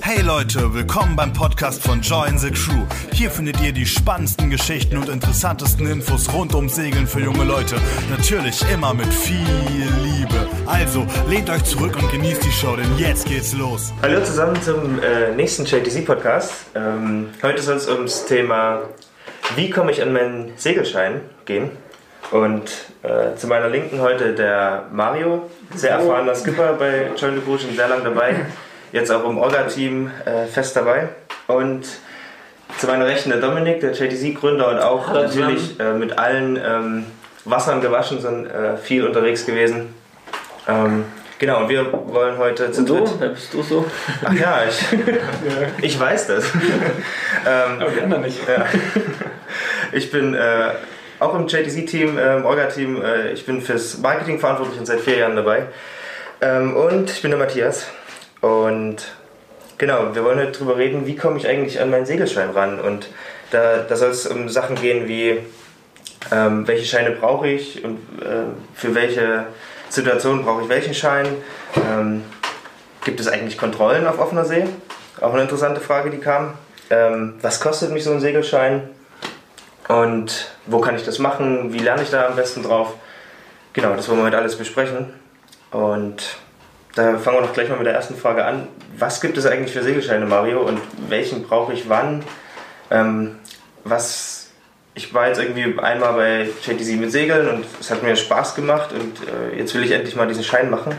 Hey Leute, willkommen beim Podcast von Join the Crew. Hier findet ihr die spannendsten Geschichten und interessantesten Infos rund ums Segeln für junge Leute. Natürlich immer mit viel Liebe. Also lehnt euch zurück und genießt die Show, denn jetzt geht's los. Hallo zusammen zum äh, nächsten JTC-Podcast. Ähm, heute soll es ums Thema, wie komme ich an meinen Segelschein gehen. Und äh, zu meiner Linken heute der Mario, sehr erfahrener Skipper bei Join the Crew, schon sehr lange dabei. Jetzt auch im Orga-Team äh, fest dabei. Und zu meiner Rechten der Dominik, der JTC-Gründer und auch Hallo natürlich äh, mit allen ähm, Wassern gewaschen, sind äh, viel unterwegs gewesen. Ähm, genau, und wir wollen heute zu Und dritt. du? Wer bist du so? Ach ja, ich, ich weiß das. ähm, Aber die anderen nicht. ja. Ich bin äh, auch im JTC-Team, äh, im Orga-Team. Äh, ich bin fürs Marketing verantwortlich und seit vier Jahren dabei. Ähm, und ich bin der Matthias. Und genau, wir wollen heute drüber reden, wie komme ich eigentlich an meinen Segelschein ran. Und da, da soll es um Sachen gehen wie, ähm, welche Scheine brauche ich und äh, für welche Situation brauche ich welchen Schein. Ähm, gibt es eigentlich Kontrollen auf offener See? Auch eine interessante Frage, die kam. Ähm, was kostet mich so ein Segelschein? Und wo kann ich das machen? Wie lerne ich da am besten drauf? Genau, das wollen wir heute alles besprechen. Und da fangen wir doch gleich mal mit der ersten Frage an. Was gibt es eigentlich für Segelscheine, Mario? Und welchen brauche ich wann? Ähm, was, ich war jetzt irgendwie einmal bei JTC mit Segeln und es hat mir Spaß gemacht und äh, jetzt will ich endlich mal diesen Schein machen.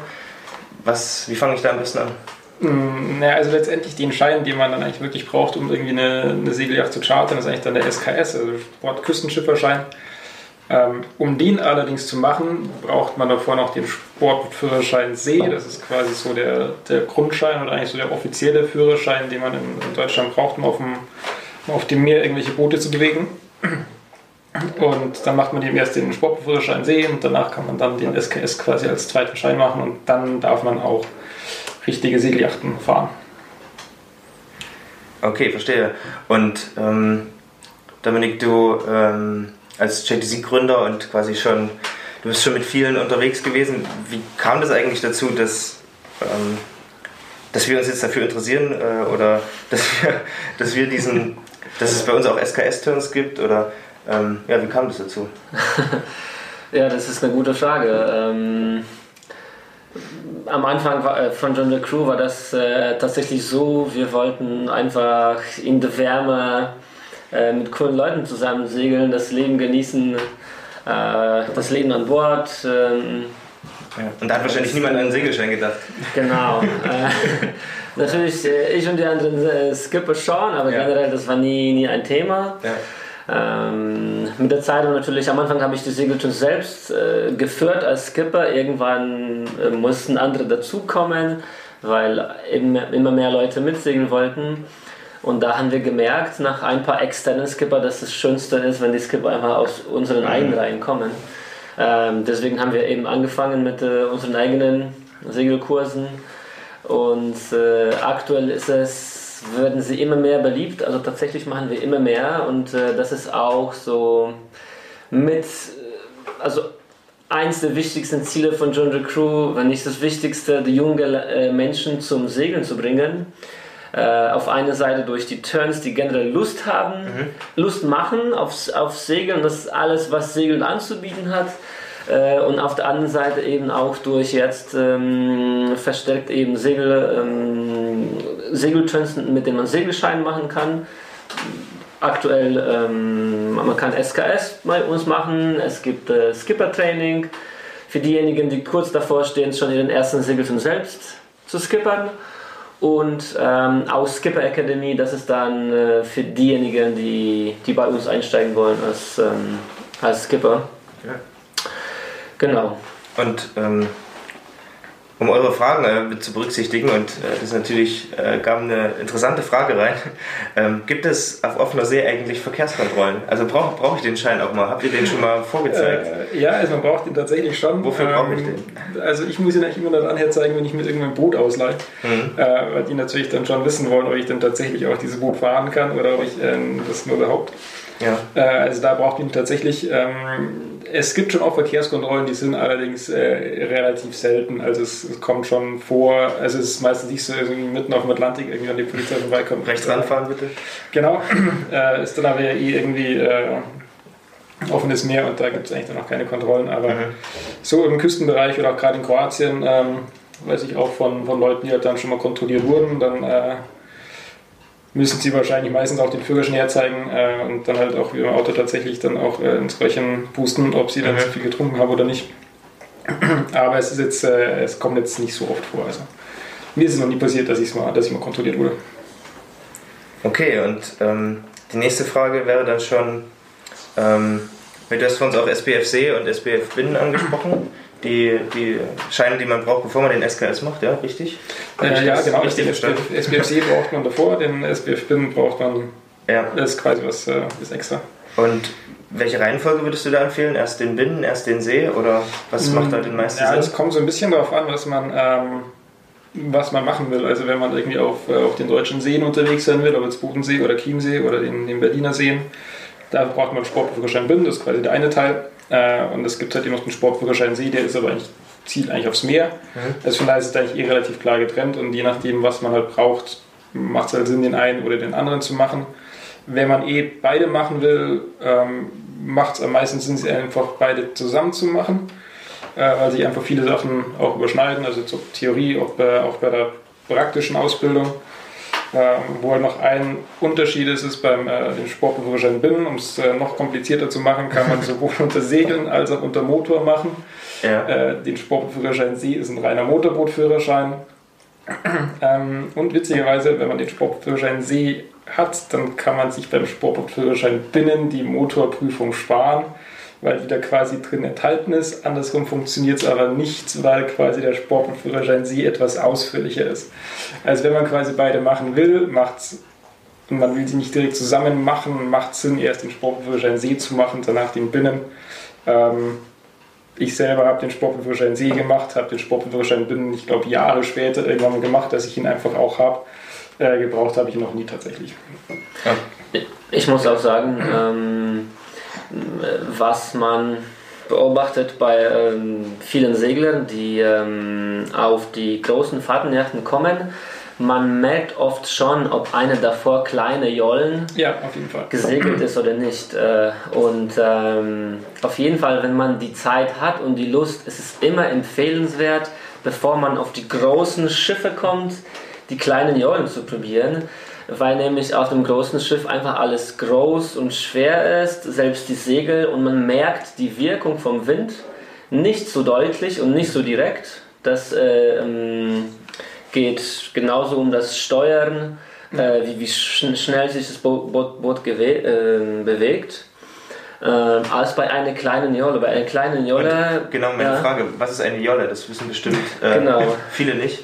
Was, wie fange ich da am besten an? Mm, Naja, also letztendlich den Schein, den man dann eigentlich wirklich braucht, um irgendwie eine, eine Segelyacht zu chartern, ist eigentlich dann der SKS, also Sportküstenschifferschein. Ähm, um den allerdings zu machen, braucht man davor noch den Sportführerschein See. Das ist quasi so der, der Grundschein und eigentlich so der offizielle Führerschein, den man in, Deutschland braucht, um auf dem, um auf dem Meer irgendwelche Boote zu bewegen. Und dann macht man eben erst den Sportführerschein See und danach kann man dann den SKS quasi als zweiten Schein machen und dann darf man auch richtige Segelyachten fahren. Okay, verstehe. Und ähm, Dominik, du ähm, als JTC-Gründer und quasi schon, du bist schon mit vielen unterwegs gewesen. Wie kam das eigentlich dazu, dass, ähm, dass wir uns jetzt dafür interessieren äh, oder dass wir, dass wir diesen, dass es bei uns auch SKS-Turns gibt oder ähm, ja, wie kam das dazu? Ja, das ist eine gute Frage. Ähm, am Anfang äh, von John the Crew war das äh, tatsächlich so, wir wollten einfach in der Wärme äh, mit coolen Leuten zusammen segeln, das Leben genießen, äh, das Leben an Bord. Ähm, Und da hat wahrscheinlich niemand an einen Segelschein gedacht. Genau. äh, natürlich, äh, ich und die anderen Skipper schon, aber Ja. generell, das war nie, nie ein Thema. Ja. Ähm, mit der Zeit und natürlich am Anfang habe ich die Segeltouren selbst äh, geführt als Skipper. Irgendwann äh, mussten andere dazukommen, weil eben immer mehr Leute mitsegeln wollten. Und da haben wir gemerkt, nach ein paar externen Skipper, dass das Schönste ist, wenn die Skipper einfach aus unseren eigenen Reihen kommen. Ähm, deswegen haben wir eben angefangen mit äh, unseren eigenen Segelkursen. Und äh, aktuell ist es, werden sie immer mehr beliebt. Also tatsächlich machen wir immer mehr. Und äh, das ist auch so mit, äh, also eins der wichtigsten Ziele von John Crew, wenn nicht das Wichtigste, die jungen äh, Menschen zum Segeln zu bringen. Äh, auf einer Seite durch die Turns, die generell Lust haben, Lust machen aufs, auf Segeln, das ist alles, was Segeln anzubieten hat. Äh, und auf der anderen Seite eben auch durch jetzt ähm, verstärkt eben Segel, ähm, Segelturns, mit denen man Segelschein machen kann. Aktuell, ähm, man kann SKS bei uns machen, es gibt äh, Skipper-Training für diejenigen, die kurz davor stehen, schon ihren ersten Segelturn selbst zu skippern. Und ähm, auch Skipper Academy, das ist dann äh, für diejenigen, die, die bei uns einsteigen wollen als, ähm, als Skipper. Ja. Genau. Und ähm, um eure Fragen äh, mit zu berücksichtigen, und äh, das ist natürlich äh, kam eine interessante Frage rein, ähm, gibt es auf offener See eigentlich Verkehrskontrollen? Also brauche brauch ich den Schein auch mal? Habt ihr den schon mal vorgezeigt? Äh, ja, also man braucht ihn tatsächlich schon. Wofür brauche ich den? Also ich muss ihn eigentlich immer dann herzeigen, wenn ich mir irgendein Boot ausleihe. Mhm. Äh, weil die natürlich dann schon wissen wollen, ob ich dann tatsächlich auch dieses Boot fahren kann oder ob ich ähm, das nur behaupte. Ja. Äh, also da braucht ihn tatsächlich. Ähm, es gibt schon auch Verkehrskontrollen, die sind allerdings äh, relativ selten. Also es, es, kommt schon vor, also es ist meistens nicht so mitten auf dem Atlantik irgendwie an die Polizei vorbeikommt. Rechts ranfahren bitte. Genau, äh, ist dann aber ja eh irgendwie äh, offenes Meer und da gibt es eigentlich dann auch keine Kontrollen. Aber mhm. so im Küstenbereich oder auch gerade in Kroatien, ähm, weiß ich auch von, von Leuten, die halt dann schon mal kontrolliert wurden, dann äh, müssen sie wahrscheinlich meistens auch den Führerschein herzeigen äh, und dann halt auch wie im Auto tatsächlich dann auch äh, entsprechend boosten, ob sie dann mhm. zu viel getrunken haben oder nicht. Aber es ist jetzt, äh, es kommt jetzt nicht so oft vor. Also mir ist es noch nie passiert, dass, mal, dass ich mal kontrolliert wurde. Okay, und ähm, die nächste Frage wäre dann schon, ähm, du hast von uns auch SPFC und SPF Binnen angesprochen die, die Scheine, die man braucht, bevor man den SKS macht, ja, richtig? Äh, ja, genau. Richtig den SPFC braucht man davor, den SPF-Bin braucht man. Ja. Das ist quasi was äh, ist extra. Und welche Reihenfolge würdest du da empfehlen? Erst den Binnen, erst den See oder was mm, macht da den meisten ja, Sinn? Es kommt so ein bisschen darauf an, was man, ähm, was man machen will. Also wenn man irgendwie auf, äh, auf den deutschen Seen unterwegs sein will, ob jetzt Bodensee oder Chiemsee oder den, den Berliner Seen, da braucht man Sportführerschein Binnen, das ist quasi der eine Teil. Äh, und es gibt halt eben noch den Sportführerschein See, der ist aber eigentlich, zielt eigentlich aufs Meer. Mhm. Also von daher ist es eigentlich eh relativ klar getrennt und je nachdem, was man halt braucht, macht es halt Sinn, den einen oder den anderen zu machen. Wenn man eh beide machen will, ähm, macht es am meisten Sinn, sie einfach beide zusammen zu machen, äh, weil sich einfach viele Sachen auch überschneiden, also zur Theorie, auch bei, auch bei der praktischen Ausbildung. Ähm, wo halt noch ein Unterschied ist, ist beim äh, den Sportführerschein Binnen, um es äh, noch komplizierter zu machen, kann man sowohl unter Segeln als auch unter Motor machen. Ja. Äh, den Sportführerschein See ist ein reiner Motorbootführerschein. ähm, und witzigerweise, wenn man den Sportführerschein See hat, dann kann man sich beim Sportführerschein Binnen die Motorprüfung sparen weil die da quasi drin enthalten ist. Andersrum funktioniert es aber nicht, weil quasi der Sport- und Führerschein Sie etwas ausführlicher ist. Also wenn man quasi beide machen will, macht es und man will sie nicht direkt zusammen machen, macht es Sinn, erst den Sportführerschein See zu machen, danach den Binnen. Ähm, ich selber habe den Sportführerschein See gemacht, habe den Sportführerschein Binnen, ich glaube, Jahre später irgendwann gemacht, dass ich ihn einfach auch habe. Äh, gebraucht habe ich ihn noch nie tatsächlich. Ja. Ich muss auch sagen, ähm, was man beobachtet bei ähm, vielen Seglern, die ähm, auf die großen Fahrtenjachten kommen. Man merkt oft schon, ob eine davor kleine Jollen ja, gesegelt ist oder nicht. Äh, und ähm, auf jeden Fall, wenn man die Zeit hat und die Lust, ist es immer empfehlenswert, bevor man auf die großen Schiffe kommt, die kleinen Jollen zu probieren weil nämlich auf dem großen Schiff einfach alles groß und schwer ist, selbst die Segel und man merkt die Wirkung vom Wind nicht so deutlich und nicht so direkt. Das äh, ähm, geht genauso um das Steuern, äh, wie, wie schn schnell sich das Boot, Boot, Boot äh, bewegt. Ähm, als bei einer kleinen Jolle. Bei einer kleinen Jolle. Und genau, meine ja. Frage: Was ist eine Jolle? Das wissen bestimmt äh, genau. viele nicht.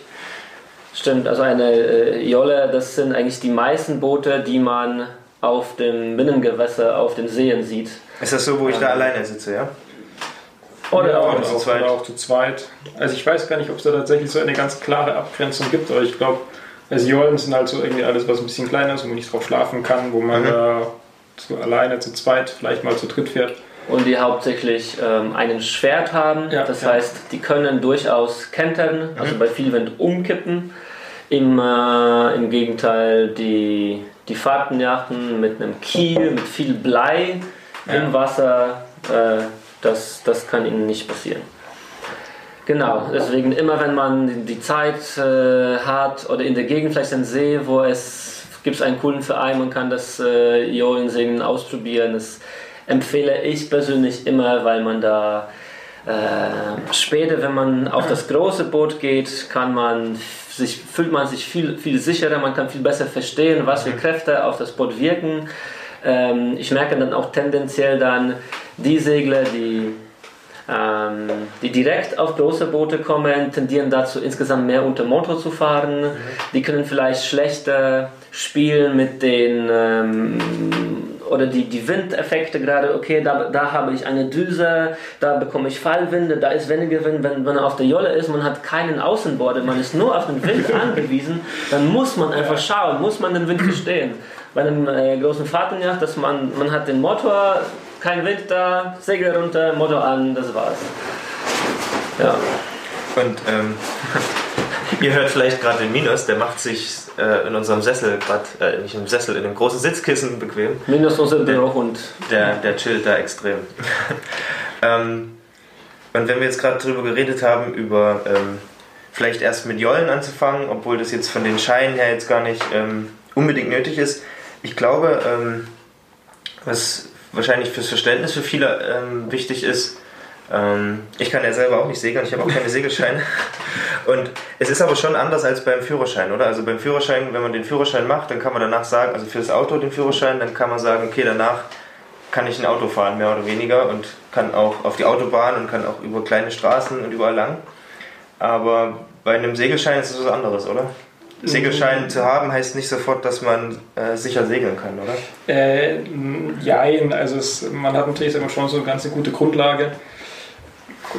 Stimmt, also eine äh, Jolle, das sind eigentlich die meisten Boote, die man auf dem Binnengewässer, auf den Seen sieht. Ist das so, wo ich ähm, da alleine sitze, ja? Oder, ja, auch, oder, zu zweit. oder auch zu zweit. Also ich weiß gar nicht, ob es da tatsächlich so eine ganz klare Abgrenzung gibt, aber ich glaube, also Jollen sind halt so irgendwie alles, was ein bisschen kleiner ist, wo man nicht drauf schlafen kann, wo man mhm. da so alleine zu zweit, vielleicht mal zu dritt fährt und die hauptsächlich ähm, einen Schwert haben. Ja, das ja. heißt, die können durchaus kentern, also mhm. bei viel Wind umkippen. Im, äh, Im Gegenteil, die, die Fahrtenjachten mit einem Kiel, mit viel Blei ja. im Wasser, äh, das, das kann ihnen nicht passieren. Genau, deswegen immer wenn man die Zeit äh, hat oder in der Gegend vielleicht einen See, wo es gibt einen coolen Verein, man kann das äh, Jolensegeln ausprobieren. Es, empfehle ich persönlich immer, weil man da äh, später, wenn man auf das große Boot geht, kann man sich, fühlt man sich viel, viel sicherer, man kann viel besser verstehen, was für. Kräfte auf das Boot wirken. Ähm, ich merke dann auch tendenziell dann die Segler, die ähm, die direkt auf große Boote kommen, tendieren dazu, insgesamt mehr unter Motor zu fahren. Mhm. Die können vielleicht schlechter spielen mit den ähm, oder die, die Windeffekte gerade, okay, da, da habe ich eine Düse, da bekomme ich Fallwinde, da ist weniger Wind, wenn man auf der Jolle ist, man hat keinen Außenborde, man ist nur auf den Wind angewiesen, dann muss man einfach schauen, muss man den Wind verstehen. Bei einem äh, großen Fahrtenjacht, dass man, man hat den Motor kein Wind da, Segel runter, Motor an, das war's. Ja. Und ähm, ihr hört vielleicht gerade den Minus, der macht sich äh, in unserem Sessel gerade, äh, nicht im Sessel, in dem großen Sitzkissen bequem. Minus unser Bürohund. Der, der chillt da extrem. ähm, und wenn wir jetzt gerade drüber geredet haben, über ähm, vielleicht erst mit Jollen anzufangen, obwohl das jetzt von den Scheinen her jetzt gar nicht ähm, unbedingt nötig ist. Ich glaube, ähm, was wahrscheinlich fürs Verständnis für viele ähm, wichtig ist, ähm, ich kann ja selber auch nicht segeln, ich habe auch keine Segelscheine. Und es ist aber schon anders als beim Führerschein, oder? Also beim Führerschein, wenn man den Führerschein macht, dann kann man danach sagen, also für das Auto den Führerschein, dann kann man sagen, okay, danach kann ich ein Auto fahren, mehr oder weniger, und kann auch auf die Autobahn und kann auch über kleine Straßen und überall lang. Aber bei einem Segelschein ist es was anderes, oder? Segelschein zu haben heißt nicht sofort, dass man äh, sicher segeln kann, oder? Äh, jein, also es, man hat natürlich immer schon so eine ganz gute Grundlage.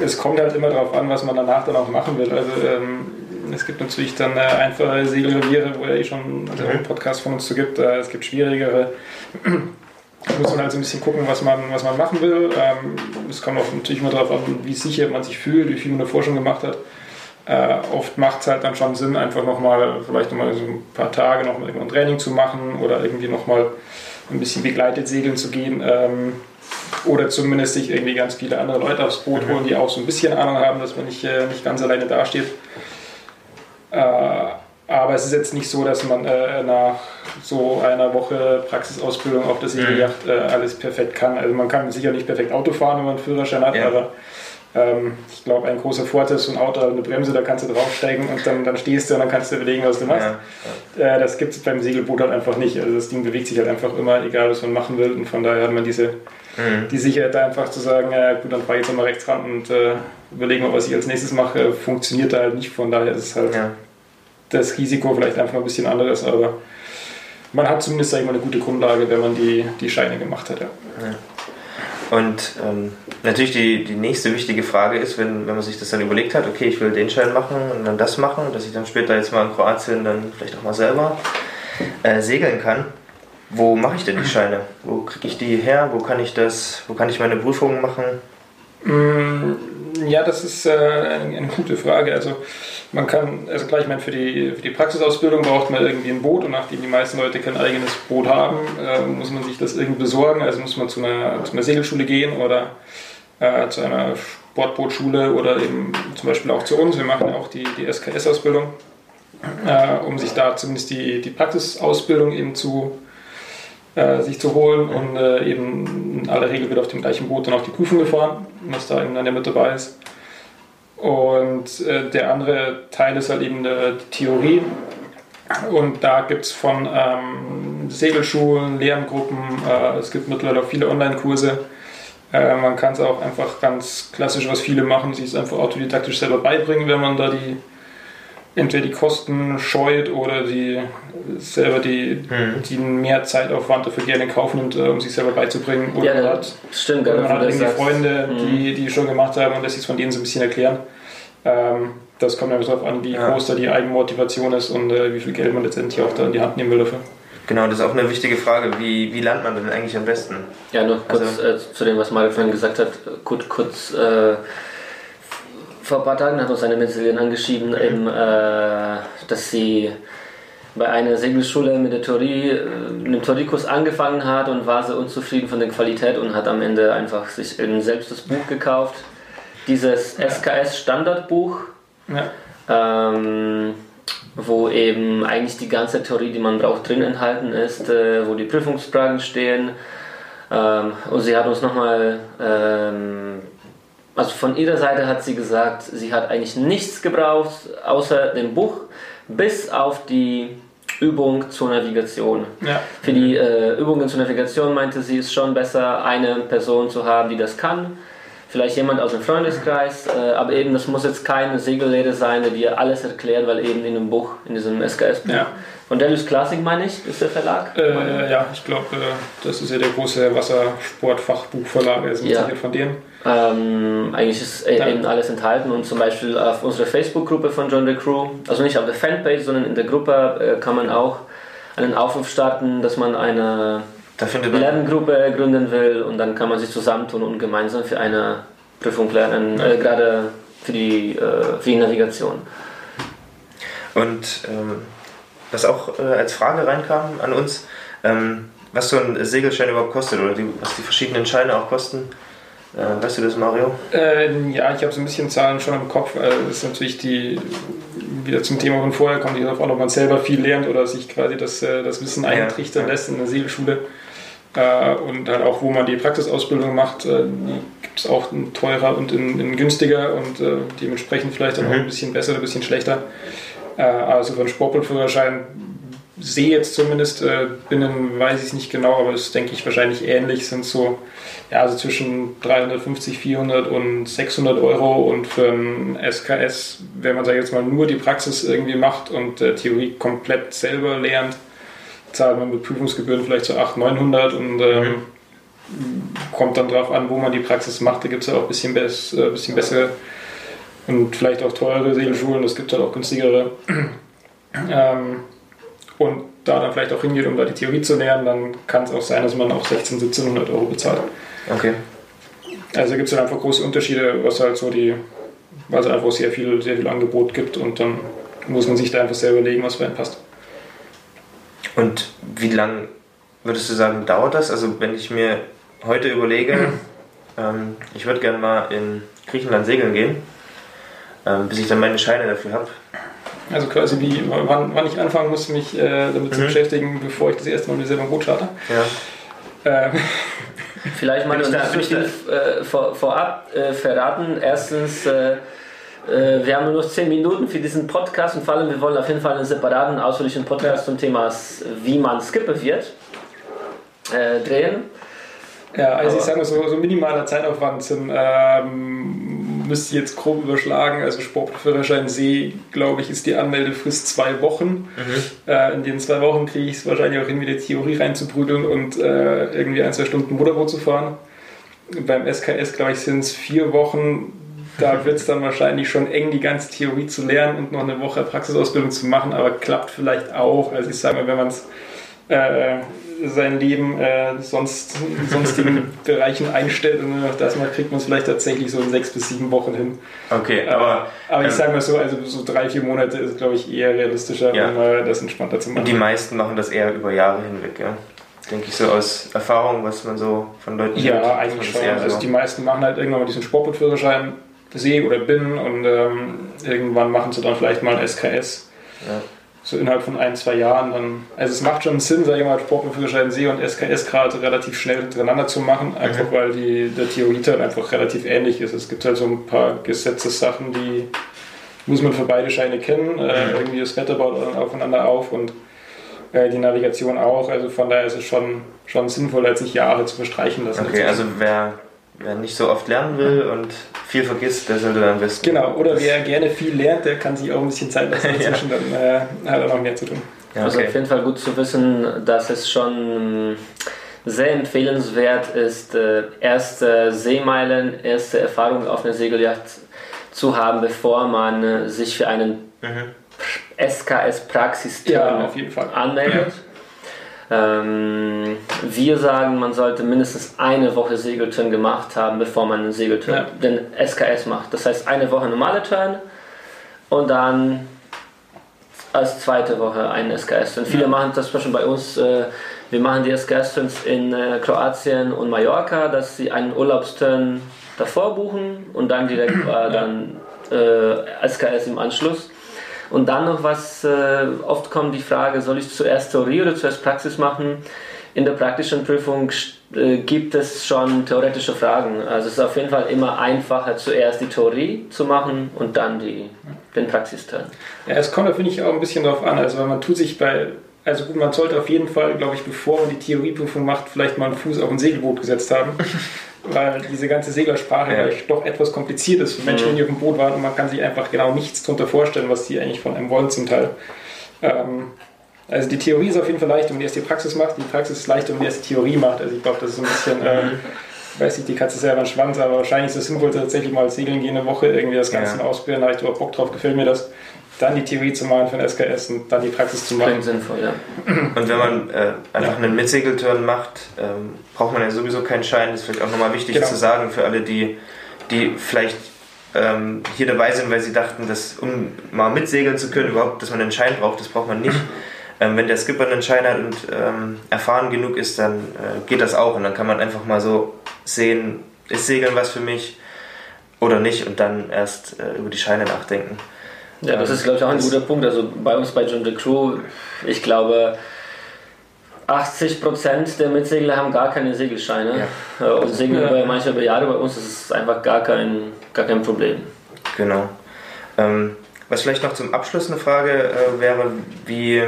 Es kommt halt immer darauf an, was man danach dann auch machen will. Also ähm, es gibt natürlich dann äh, einfache Segelreviere, wo ja eh schon also einen Podcast von uns zu gibt. Äh, es gibt schwierigere. Da muss man halt so ein bisschen gucken, was man, was man machen will. Ähm, es kommt auch natürlich immer darauf an, wie sicher man sich fühlt, wie viel man davor schon gemacht hat. Äh, oft macht es halt dann schon Sinn, einfach nochmal, vielleicht nochmal so ein paar Tage nochmal ein Training zu machen oder irgendwie nochmal ein bisschen begleitet segeln zu gehen. Ähm, oder zumindest sich irgendwie ganz viele andere Leute aufs Boot holen, die auch so ein bisschen Ahnung haben, dass man nicht, äh, nicht ganz alleine dasteht. Äh, aber es ist jetzt nicht so, dass man äh, nach so einer Woche Praxisausbildung auf der Segelyacht äh, alles perfekt kann. Also man kann sicher nicht perfekt Auto fahren, wenn man einen Führerschein hat, Ja. aber ich glaube, ein großer Vorteil ist so ein Auto hat eine Bremse, da kannst du draufsteigen und dann, dann stehst du und dann kannst du überlegen, was du machst. Ja, Äh, das gibt es beim Segelboot halt einfach nicht. Also das Ding bewegt sich halt einfach immer, egal was man machen will. Und von daher hat man diese, Mhm. die Sicherheit da einfach zu sagen, ja gut, dann fahre ich jetzt mal rechts ran und äh, überlege mal, was ich als nächstes mache, funktioniert da halt nicht. Von daher ist es halt ja. das Risiko vielleicht einfach ein bisschen anderes, aber man hat zumindest sag ich mal, eine gute Grundlage, wenn man die, die Scheine gemacht hat. Ja. Und ähm, natürlich die, die nächste wichtige Frage ist, wenn, wenn man sich das dann überlegt hat, okay, ich will den Schein machen und dann das machen, dass ich dann später jetzt mal in Kroatien dann vielleicht auch mal selber äh, segeln kann. Wo mache ich denn die Scheine? Wo kriege ich die her? Wo kann ich das, wo kann ich meine Prüfungen machen? Mm, Ja, das ist äh, eine, eine gute Frage. Also man kann, also klar, ich meine, für die, für die Praxisausbildung braucht man irgendwie ein Boot und nachdem die meisten Leute kein eigenes Boot haben, äh, muss man sich das irgendwie besorgen. Also muss man zu einer, zu einer Segelschule gehen oder äh, zu einer Sportbootschule oder eben zum Beispiel auch zu uns. Wir machen ja auch die, die SKS-Ausbildung, äh, um sich da zumindest die, die Praxisausbildung eben zu äh, sich zu holen und äh, eben in aller Regel wird auf dem gleichen Boot dann auch die Prüfung gefahren, was da eben dann ja mit dabei ist. Und äh, der andere Teil ist halt eben äh, die Theorie. Und da gibt es von ähm, Segelschulen, Lerngruppen, äh, es gibt mittlerweile auch viele Online-Kurse. Man kann es auch einfach ganz klassisch, was viele machen, sich es einfach autodidaktisch selber beibringen, wenn man da die entweder die Kosten scheut oder die selber die, Mhm. den mehr Zeitaufwand dafür gerne in Kauf nimmt, äh, um sich selber beizubringen. Oder Ja, man hat, stimmt, oder gerade man hat irgendwie. Freunde, Mhm. die, die schon gemacht haben und lässt sich von denen so ein bisschen erklären. Ähm, das kommt einfach darauf an, wie Ja. groß da die Eigenmotivation ist und äh, wie viel Geld man letztendlich auch da in die Hand nehmen will dafür. Genau, das ist auch eine wichtige Frage. Wie, wie lernt man denn eigentlich am besten? Ja, nur kurz Also- äh, zu dem, was Mario vorhin gesagt hat. Gut, kurz äh, vor ein paar Tagen hat uns eine Mitschülerin angeschrieben, eben, äh, dass sie bei einer Segelschule mit der Theorie, äh, mit dem Theoriekurs angefangen hat und war sehr unzufrieden von der Qualität und hat am Ende einfach sich eben selbst das Buch gekauft. Dieses SKS Standardbuch, Ja. ähm, wo eben eigentlich die ganze Theorie, die man braucht, drin enthalten ist, äh, wo die Prüfungsfragen stehen. Ähm, und sie hat uns nochmal, ähm, also von ihrer Seite hat sie gesagt, sie hat eigentlich nichts gebraucht außer dem Buch, bis auf die Übung zur Navigation. Ja. Für die äh, Übungen zur Navigation meinte sie, es ist schon besser, eine Person zu haben, die das kann. Vielleicht jemand aus dem Freundeskreis, äh, aber eben, das muss jetzt keine Segellehre sein, der dir alles erklärt, weil eben in dem Buch, in diesem SKS-Buch. Ja. Von Delius Classic, meine ich, ist der Verlag. Äh, ja, ich glaube, äh, das ist ja der große Wassersportfachbuchverlag, also Ja. sicher von denen. Ähm, eigentlich ist äh, Ja. eben alles enthalten und zum Beispiel auf unserer Facebook-Gruppe von John the Crew, also nicht auf der Fanpage, sondern in der Gruppe äh, kann man auch einen Aufruf starten, dass man eine. Lerngruppe gründen will und dann kann man sich zusammentun und gemeinsam für eine Prüfung lernen, äh, gerade für die, äh, für die Navigation. Und ähm, was auch äh, als Frage reinkam an uns, ähm, was so ein Segelschein überhaupt kostet oder die, was die verschiedenen Scheine auch kosten. Äh, weißt du das, Mario? Äh, ja, ich habe so ein bisschen Zahlen schon im Kopf. Also das ist natürlich die, wieder zum Thema von vorher, kommt darauf an, ob man selber viel lernt oder sich quasi das, äh, das Wissen eintrichtern ja. lässt in der Segelschule. Äh, und halt auch, wo man die Praxisausbildung macht, äh, die gibt es auch in teurer und in, in günstiger und äh, dementsprechend vielleicht auch Mhm. noch ein bisschen besser, ein bisschen schlechter. Also für einen Sportbildführerschein sehe jetzt zumindest, äh, binnen weiß ich es nicht genau, aber das denke ich wahrscheinlich ähnlich, sind so ja, also zwischen 350, 400 und 600 Euro und für ein SKS, wenn man da jetzt mal nur die Praxis irgendwie macht und äh, Theorie komplett selber lernt, zahlt man mit Prüfungsgebühren vielleicht so 800, 900 und ähm, kommt dann drauf an, wo man die Praxis macht. Da gibt es ja auch ein bisschen, bess, äh, bisschen bessere und vielleicht auch teure Segelschulen, es gibt halt auch günstigere. ähm, und da dann vielleicht auch hingeht, um da die Theorie zu lernen, dann kann es auch sein, dass man auch 1600, 1700 Euro bezahlt. Okay. Also gibt es dann einfach große Unterschiede, was halt so die, weil es einfach sehr viel, sehr viel Angebot gibt und dann muss man sich da einfach selber überlegen, was für einen passt. Und wie lang würdest du sagen, dauert das? Also wenn ich mir heute überlege, ähm, ich würde gerne mal in Griechenland segeln gehen, ähm, bis ich dann meine Scheine dafür habe. Also quasi wie, wann, wann ich anfangen muss, mich äh, damit zu Mhm. beschäftigen, bevor ich das erste Mal mir selber ein Boot starte. Ja. Ähm, Vielleicht mal ich uns ich wichtig, äh, vor, vorab äh, verraten. Erstens, äh, äh, wir haben nur noch 10 Minuten für diesen Podcast und vor allem, wir wollen auf jeden Fall einen separaten, ausführlichen Podcast zum Thema, s- wie man Skipper wird, äh, drehen. Ja, also ich Aber- sage mal so, so minimaler Zeitaufwand sind, ähm, müsste ich jetzt grob überschlagen. Also Sportführerschein See, glaube ich, ist die Anmeldefrist zwei Wochen. Äh, in den zwei Wochen kriege ich es wahrscheinlich auch hin, wieder Theorie reinzuprügeln und äh, irgendwie ein, zwei Stunden Motorboot zu fahren. Beim SKS, glaube ich, sind es vier Wochen. Da wird es dann wahrscheinlich schon eng, die ganze Theorie zu lernen und noch eine Woche Praxisausbildung zu machen, aber klappt vielleicht auch. Also ich sage mal, wenn man es äh, sein Leben äh, sonst in sonstigen Bereichen einstellt und nur noch das macht, kriegt man es vielleicht tatsächlich so in sechs bis sieben Wochen hin. Okay, Aber, aber aber ich ähm, sage mal so, also so drei, vier Monate ist, glaube ich, eher realistischer, Ja. um äh, das entspannter zu und machen. die meisten machen das eher über Jahre hinweg, ja? Denke ich so aus Erfahrung, was man so von Leuten hört, Ja, ist eigentlich schon. Also so. die meisten machen halt irgendwann mal diesen Sportbootführerschein See oder Bin und ähm, irgendwann machen sie dann vielleicht mal ein SKS. Ja. So innerhalb von ein, zwei Jahren dann. Also es macht schon Sinn, sage ich mal, Sportbootführerschein See und SKS gerade relativ schnell hintereinander zu machen, einfach weil die, der Theorieteil einfach relativ ähnlich ist. Es gibt halt so ein paar Gesetzessachen, die muss man für beide Scheine kennen. Äh, irgendwie das Wetter baut dann aufeinander auf und äh, die Navigation auch. Also von daher ist es schon, schon sinnvoll, als sich Jahre zu verstreichen lassen. Okay, also wer, wer nicht so oft lernen will und viel vergisst, der sollte dann wissen. Genau, oder wer gerne viel lernt, der kann sich auch ein bisschen Zeit lassen dazwischen, dann äh, hat er noch mehr zu tun. Ja, Also okay. auf jeden Fall gut zu wissen, dass es schon mh, sehr empfehlenswert ist, äh, erste Seemeilen, erste Erfahrung auf einer Segelyacht zu haben, bevor man äh, sich für einen Mhm. SKS Praxis Ja, anmeldet. Ähm, wir sagen, man sollte mindestens eine Woche Segelturn gemacht haben, bevor man einen Segelturn, Ja. den SKS macht. Das heißt eine Woche normale Turn und dann als zweite Woche einen SKS. Und viele machen das zum Beispiel bei uns, äh, wir machen die SKS-Turns in äh, Kroatien und Mallorca, dass sie einen Urlaubsturn davor buchen und dann direkt äh, dann äh, SKS im Anschluss. Und dann noch was, äh, oft kommt die Frage, soll ich zuerst Theorie oder zuerst Praxis machen? In der praktischen Prüfung äh, gibt es schon theoretische Fragen. Also es ist auf jeden Fall immer einfacher, zuerst die Theorie zu machen und dann die, den Praxisturn. Ja, es kommt da, finde ich, auch ein bisschen drauf an. Also, man tut sich bei, also gut, man sollte auf jeden Fall, glaube ich, bevor man die Theorieprüfung macht, vielleicht mal einen Fuß auf ein Segelboot gesetzt haben. Weil diese ganze Seglersprache Ja. doch etwas kompliziert ist für Menschen, die auf dem Boot waren und man kann sich einfach genau nichts darunter vorstellen, was die eigentlich von einem wollen zum Teil. Ähm, also die Theorie ist auf jeden Fall leicht, wenn man erst die Praxis macht. Die Praxis ist leicht, wenn man erst die Theorie macht. Also ich glaube, das ist so ein bisschen, ähm, weiß nicht, die Katze selber ein Schwanz, aber wahrscheinlich ist es sinnvoll, tatsächlich mal segeln gehen eine Woche, irgendwie das Ganze Ja. ausprobieren. Da habe ich überhaupt Bock drauf, gefällt mir das. Dann die Theorie zu machen für den SKS und dann die Praxis zu machen. Klingt sinnvoll, ja. Und wenn man äh, einfach Ja. einen Mitsegelturn macht, ähm, braucht man ja sowieso keinen Schein. Das ist vielleicht auch nochmal wichtig Genau. zu sagen für alle, die, die vielleicht ähm, hier dabei sind, weil sie dachten, dass um mal mitsegeln zu können, überhaupt, dass man einen Schein braucht, das braucht man nicht. Ähm, wenn der Skipper einen Schein hat und ähm, erfahren genug ist, dann äh, geht das auch und dann kann man einfach mal so sehen, ist Segeln was für mich oder nicht und dann erst äh, über die Scheine nachdenken. Ja, das ist, glaube ich, auch ein guter Punkt. Also bei uns bei John the Crew, ich glaube, 80% der Mitsegler haben gar keine Segelscheine Äh, und segeln Ja. über manche über Jahre. Bei uns ist es einfach gar kein, gar kein Problem. Genau. Ähm, was vielleicht noch zum Abschluss eine Frage äh, wäre, wie,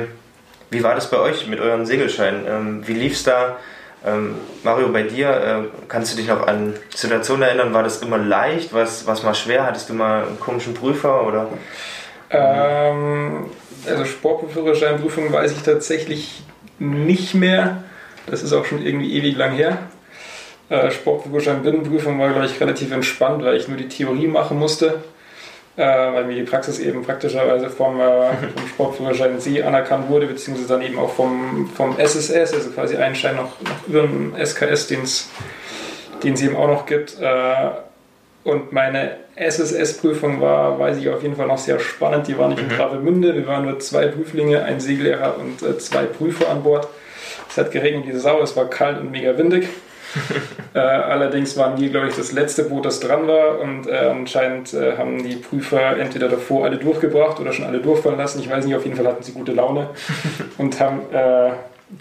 wie war das bei euch mit euren Segelscheinen? Ähm, wie lief es da? Ähm, Mario, bei dir, äh, kannst du dich noch an Situationen erinnern? War das immer leicht? War es mal schwer? Hattest du mal einen komischen Prüfer? Oder? Ähm, also Sportführerscheinprüfung weiß ich tatsächlich nicht mehr. Das ist auch schon irgendwie ewig lang her. Äh, Sportführerschein Binnenprüfung war, glaube ich, relativ entspannt, weil ich nur die Theorie machen musste. Äh, weil mir die Praxis eben praktischerweise vom, äh, vom Sportführerschein C anerkannt wurde, beziehungsweise dann eben auch vom, vom SSS, also quasi einen Schein noch, noch über dem SKS, den es eben auch noch gibt. Äh, und meine SSS-Prüfung war, weiß ich auf jeden Fall noch sehr spannend. Die war nicht in Travemünde. Wir waren nur zwei Prüflinge, ein Segellehrer und äh, zwei Prüfer an Bord. Es hat geregnet wie Sau, es war kalt und mega windig. äh, allerdings waren wir, glaube ich, das letzte Boot, das dran war. Und äh, anscheinend äh, haben die Prüfer entweder davor alle durchgebracht oder schon alle durchfallen lassen. Ich weiß nicht, auf jeden Fall hatten sie gute Laune und haben äh,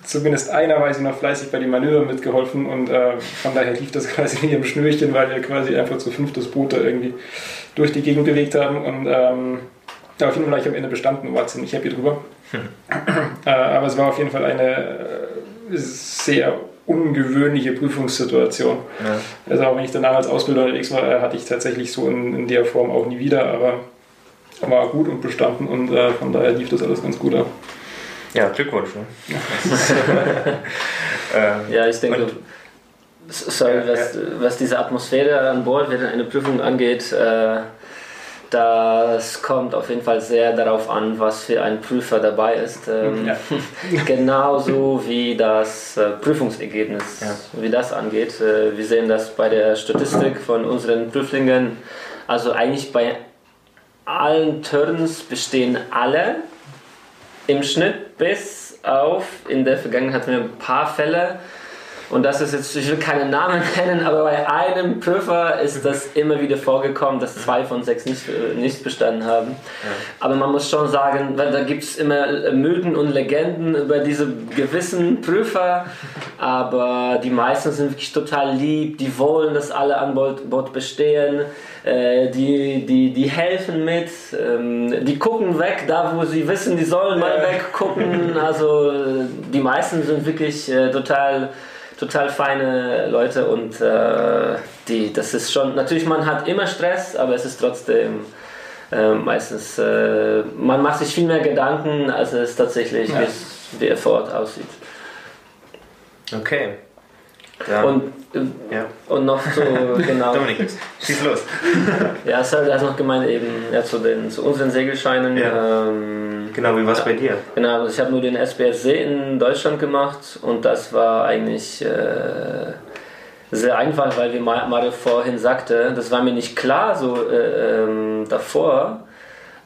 zumindest einer weiß ich noch fleißig bei den Manövern mitgeholfen und äh, von daher lief das quasi wie im Schnürchen, weil wir quasi einfach zu fünf das Boot da irgendwie durch die Gegend bewegt haben und ähm, ja, auf jeden Fall war ich am Ende bestanden und war ziemlich happy drüber. äh, aber es war auf jeden Fall eine äh, sehr ungewöhnliche Prüfungssituation. Ja. Also auch wenn ich danach als Ausbilder unterwegs war, äh, hatte ich tatsächlich so in, in der Form auch nie wieder, aber war gut und bestanden und äh, von daher lief das alles ganz gut ab. Ja, Glückwunsch. Ne? ähm, Ja, ich denke, Und- sorry, was, was diese Atmosphäre an Bord während einer Prüfung angeht, äh, das kommt auf jeden Fall sehr darauf an, was für ein Prüfer dabei ist. Ähm, Ja. Genauso wie das äh, Prüfungsergebnis, Ja. wie das angeht. Äh, wir sehen das bei der Statistik von unseren Prüflingen. Also eigentlich bei allen Turns bestehen alle im Schnitt bis auf, in der Vergangenheit hatten wir ein paar Fälle, und das ist jetzt, ich will keine Namen nennen, aber bei einem Prüfer ist das immer wieder vorgekommen, dass zwei von sechs nicht, äh, nicht bestanden haben. Aber man muss schon sagen, weil da gibt es immer äh, Mythen und Legenden über diese gewissen Prüfer, aber die meisten sind wirklich total lieb, die wollen, dass alle an Bord, bestehen, äh, die, die, die helfen mit, ähm, die gucken weg, da wo sie wissen, die sollen mal Ja. weggucken. Also die meisten sind wirklich total total feine Leute und äh, die, das ist schon, natürlich man hat immer Stress, aber es ist trotzdem äh, meistens, äh, man macht sich viel mehr Gedanken, als es tatsächlich, Ja. wie es- wie er vor Ort aussieht. okay. Ja. Und, ja. und noch so, genau, Dominik, schieß los. ja, Sarah hat noch gemeint eben ja, zu, den, zu unseren Segelscheinen. Ja. Ähm, Genau, wie war es bei dir? Genau, also ich habe nur den SBSC in Deutschland gemacht und das war eigentlich äh, sehr einfach, weil wie Ma- Mario vorhin sagte, das war mir nicht klar so äh, ähm, davor,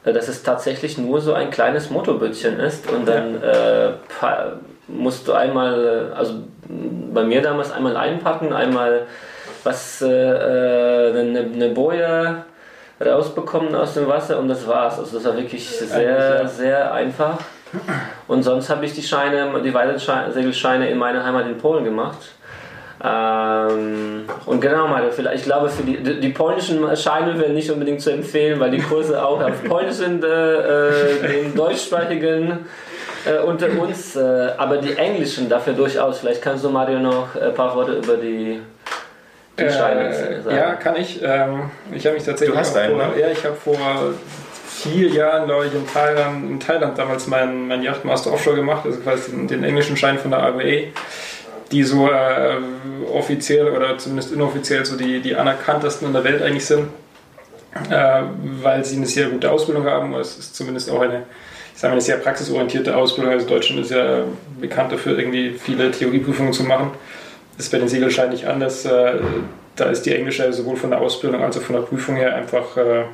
äh, dass es tatsächlich nur so ein kleines Motorbötchen ist und dann äh, pa- musst du einmal, äh, also bei mir damals einmal einpacken, einmal was, äh, äh, eine, eine Boje rausbekommen aus dem Wasser und das war's. Also das war wirklich sehr, sehr einfach. Und sonst habe ich die Scheine, die Segelscheine in meiner Heimat in Polen gemacht. Ähm, und genau, Mario, vielleicht, ich glaube, für die, die, die polnischen Scheine wären nicht unbedingt zu empfehlen, weil die Kurse auch auf Polnisch sind, äh, äh, den deutschsprachigen äh, unter uns, äh, aber die englischen dafür durchaus. Vielleicht kannst du, Mario, noch ein paar Worte über die, die Scheine Äh, ja, kann ich. Ähm, ich habe mich tatsächlich. Du hast einen, vor, ne? Ja, ich habe vor vier Jahren, glaube ich, in Thailand, in Thailand damals meinen mein Yachtmaster Offshore gemacht, also quasi den, den englischen Schein von der AWA, die so äh, offiziell oder zumindest inoffiziell so die, die anerkanntesten in der Welt eigentlich sind. äh, weil sie eine sehr gute Ausbildung haben. Es ist zumindest auch eine, ich sage mal, eine sehr praxisorientierte Ausbildung. Also Deutschland ist ja bekannt dafür, irgendwie viele Theorieprüfungen zu machen. Das ist bei den Segelscheinen nicht anders. Äh, da ist die englische sowohl von der Ausbildung als auch von der Prüfung her einfach äh,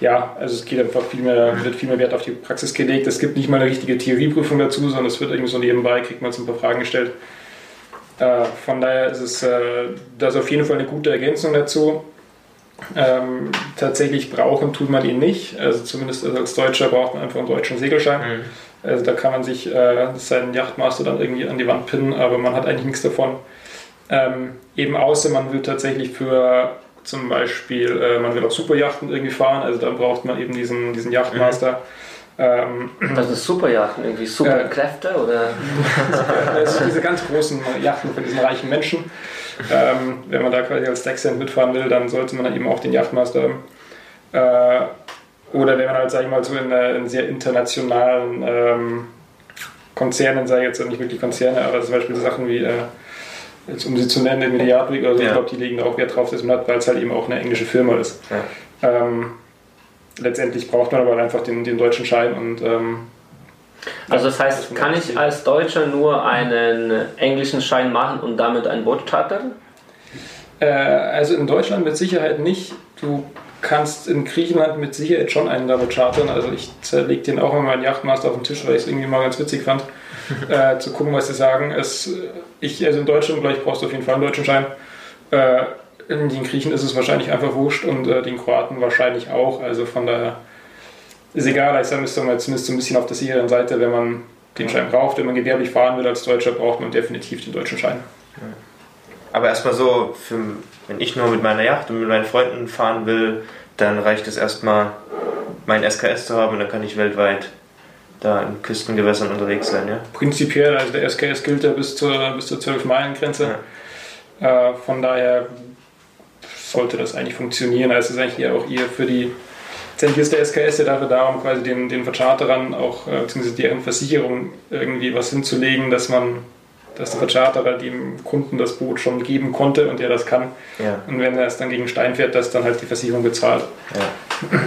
ja, also es geht einfach viel mehr, wird viel mehr Wert auf die Praxis gelegt. Es gibt nicht mal eine richtige Theorieprüfung dazu, sondern es wird irgendwie so nebenbei, kriegt man so ein paar Fragen gestellt. Äh, von daher ist es das ist auf jeden Fall eine gute Ergänzung dazu. Ähm, tatsächlich brauchen tut man ihn nicht. Also zumindest als Deutscher braucht man einfach einen deutschen Segelschein. Mhm. Also da kann man sich äh, seinen Yachtmaster dann irgendwie an die Wand pinnen, aber man hat eigentlich nichts davon. Ähm, eben außer man will tatsächlich für zum Beispiel, äh, man will auch Superjachten irgendwie fahren, also dann braucht man eben diesen, diesen Yachtmaster. Mhm. Ähm, das sind Superjachten, irgendwie Superkräfte äh, oder? das sind diese ganz großen Yachten für diesen reichen Menschen. Ähm, wenn man da quasi als Decksend mitfahren will, dann sollte man dann eben auch den Yachtmaster haben. Äh, oder wenn man halt, sag ich mal, so in, in sehr internationalen ähm, Konzernen, sage ich jetzt nicht wirklich Konzerne, aber zum Beispiel Sachen wie äh, jetzt um sie zu nennen, den Mediatric oder so, ja. ich glaube, die legen da auch Wert drauf, dass man hat, weil es halt eben auch eine englische Firma ist. Ja. Ähm, letztendlich braucht man aber einfach den, den deutschen Schein und ähm, also das heißt, kann ich als Deutscher nur einen englischen Schein machen und damit ein Boot chartern? Äh, also in Deutschland mit Sicherheit nicht. Du kannst in Griechenland mit Sicherheit schon einen damit chartern. Also ich zerlege den auch immer meinen Yachtmaster auf den Tisch, weil ich es irgendwie mal ganz witzig fand, äh, zu gucken, was sie sagen. Es, ich, also in Deutschland, gleich brauchst du auf jeden Fall einen deutschen Schein. Äh, in den Griechen ist es wahrscheinlich einfach wurscht und äh, den Kroaten wahrscheinlich auch. Also von daher ist egal, ich sage, müsste man zumindest so ein bisschen auf der sicheren Seite, wenn man den Schein braucht. Wenn man gewerblich fahren will als Deutscher, braucht man definitiv den deutschen Schein. Aber erstmal so, für, wenn ich nur mit meiner Yacht und mit meinen Freunden fahren will, dann reicht es erstmal, mein SKS zu haben und dann kann ich weltweit da in Küstengewässern unterwegs sein, ja? Prinzipiell, also der SKS gilt ja bis zur, bis zur 12-Meilen-Grenze. Ja. Äh, von daher sollte das eigentlich funktionieren. Also es ist eigentlich eher auch eher für die, letztendlich ist der SKS ja dafür da, um quasi den, den Vercharterern auch, äh, beziehungsweise deren Versicherung irgendwie was hinzulegen, dass man dass der Vercharterer dem Kunden das Boot schon geben konnte und er das kann. Ja. Und wenn er es dann gegen Stein fährt, dass dann halt die Versicherung bezahlt. Ja.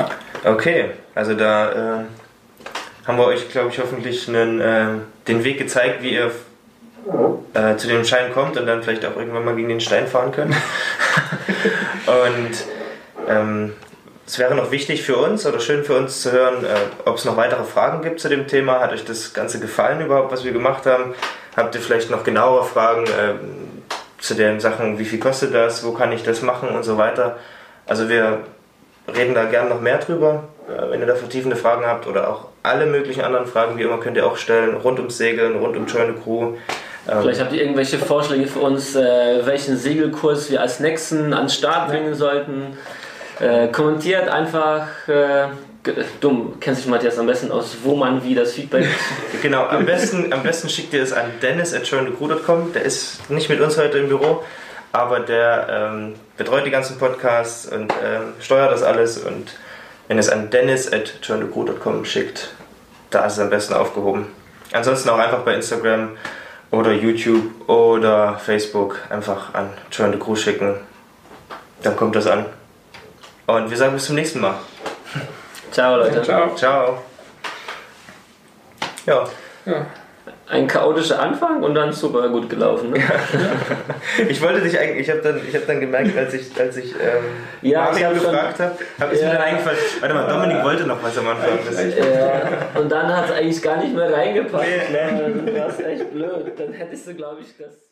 ja. Okay, also da äh, haben wir euch, glaube ich, hoffentlich einen, äh, den Weg gezeigt, wie ihr äh, zu dem Schein kommt und dann vielleicht auch irgendwann mal gegen den Stein fahren könnt. und ähm, es wäre noch wichtig für uns oder schön für uns zu hören, äh, ob es noch weitere Fragen gibt zu dem Thema. Hat euch das Ganze gefallen überhaupt, was wir gemacht haben? Habt ihr vielleicht noch genauere Fragen äh, zu den Sachen, wie viel kostet das, wo kann ich das machen und so weiter? Also wir reden da gerne noch mehr drüber. Äh, wenn ihr da vertiefende Fragen habt oder auch alle möglichen anderen Fragen, wie immer, könnt ihr auch stellen, rund ums Segeln, rund um the Crew. Ähm, Vielleicht habt ihr irgendwelche Vorschläge für uns, äh, welchen Segelkurs wir als nächsten an den Start bringen sollten. Äh, kommentiert einfach. Äh, dumm, kennt sich Matthias am besten aus, wo man wie das Feedback. genau, am besten, am besten schickt ihr es an dennis at Der ist nicht mit uns heute im Büro, aber der ähm, betreut die ganzen Podcasts und ähm, steuert das alles. Und wenn ihr es an dennis at schickt, da ist es am besten aufgehoben. Ansonsten auch einfach bei Instagram oder YouTube oder Facebook einfach an Join the Crew schicken. Dann kommt das an. Und wir sagen bis zum nächsten Mal. Ciao, Leute. Ciao. Ciao. Ja. ja. Ein chaotischer Anfang und dann super gut gelaufen. Ne? Ja. ich wollte dich eigentlich, ich habe dann, hab dann gemerkt, als ich, als ich ähm, ja, Mario ich gefragt habe, habe ich ja. mir dann eingefallen, warte mal, Dominik wollte noch was am Anfang. Ja. Und dann hat es eigentlich gar nicht mehr reingepasst. Nee. Ne? Das war echt blöd. Dann hättest du, glaube ich, das.